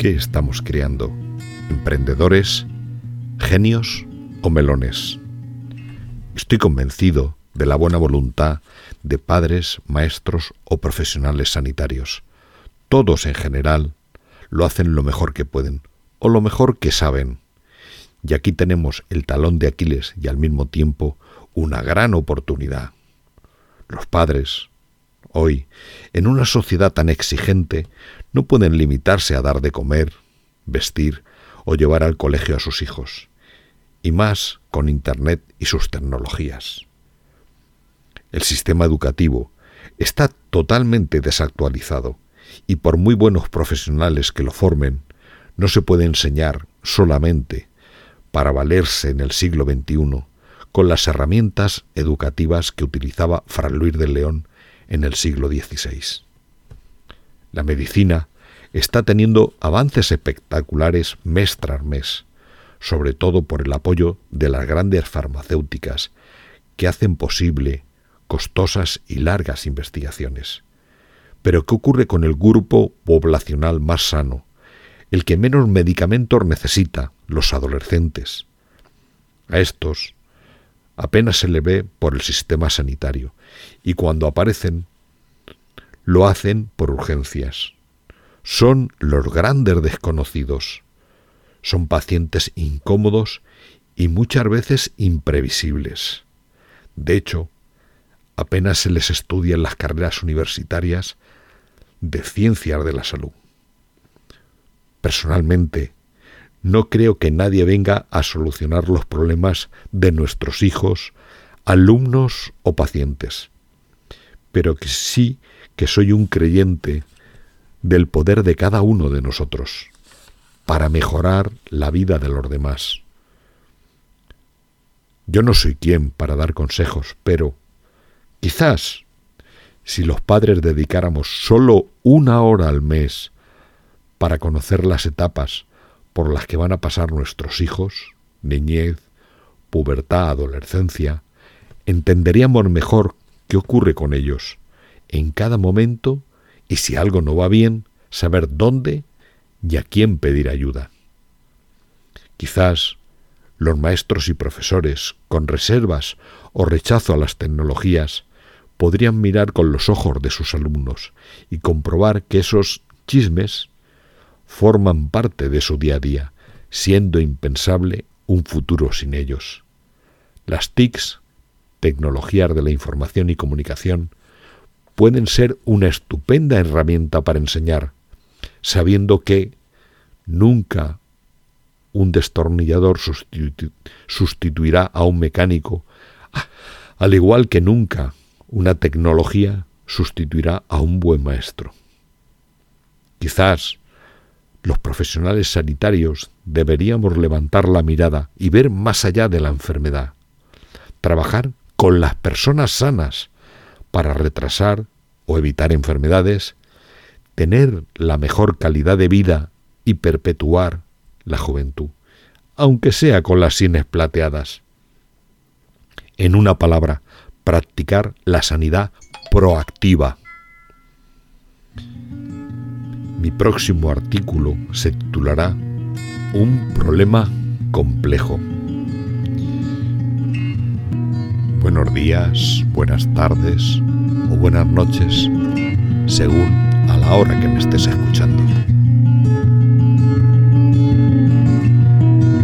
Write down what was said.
¿Qué estamos creando? ¿Emprendedores, genios o melones? Estoy convencido de la buena voluntad de padres, maestros o profesionales sanitarios. Todos en general lo hacen lo mejor que pueden o lo mejor que saben. Y aquí tenemos el talón de Aquiles y al mismo tiempo una gran oportunidad. Los padres, hoy, en una sociedad tan exigente, no pueden limitarse a dar de comer, vestir o llevar al colegio a sus hijos, y más con Internet y sus tecnologías. El sistema educativo está totalmente desactualizado y por muy buenos profesionales que lo formen, no se puede enseñar solamente para valerse en el siglo XXI con las herramientas educativas que utilizaba Fray Luis de León en el siglo XVI. La medicina está teniendo avances espectaculares mes tras mes, sobre todo por el apoyo de las grandes farmacéuticas que hacen posible costosas y largas investigaciones. Pero ¿qué ocurre con el grupo poblacional más sano, el que menos medicamentos necesita, los adolescentes? A estos apenas se le ve por el sistema sanitario y cuando aparecen lo hacen por urgencias. Son los grandes desconocidos. Son pacientes incómodos y muchas veces imprevisibles. De hecho, apenas se les estudia en las carreras universitarias de ciencias de la salud. Personalmente, no creo que nadie venga a solucionar los problemas de nuestros hijos, alumnos o pacientes, pero que sí que soy un creyente del poder de cada uno de nosotros para mejorar la vida de los demás. Yo no soy quien para dar consejos, pero Quizás, si los padres dedicáramos solo una hora al mes para conocer las etapas por las que van a pasar nuestros hijos, niñez, pubertad, adolescencia, entenderíamos mejor qué ocurre con ellos en cada momento y si algo no va bien, saber dónde y a quién pedir ayuda. Quizás los maestros y profesores, con reservas o rechazo a las tecnologías, podrían mirar con los ojos de sus alumnos y comprobar que esos chismes forman parte de su día a día, siendo impensable un futuro sin ellos. Las TICs, tecnologías de la información y comunicación, pueden ser una estupenda herramienta para enseñar, sabiendo que nunca un destornillador sustituirá a un mecánico, al igual que nunca una tecnología sustituirá a un buen maestro. Quizás los profesionales sanitarios deberíamos levantar la mirada y ver más allá de la enfermedad, trabajar con las personas sanas para retrasar o evitar enfermedades, tener la mejor calidad de vida y perpetuar la juventud, aunque sea con las sienes plateadas. En una palabra, practicar la sanidad proactiva. Mi próximo artículo se titulará Un problema complejo. Buenos días, buenas tardes o buenas noches, según a la hora que me estés escuchando.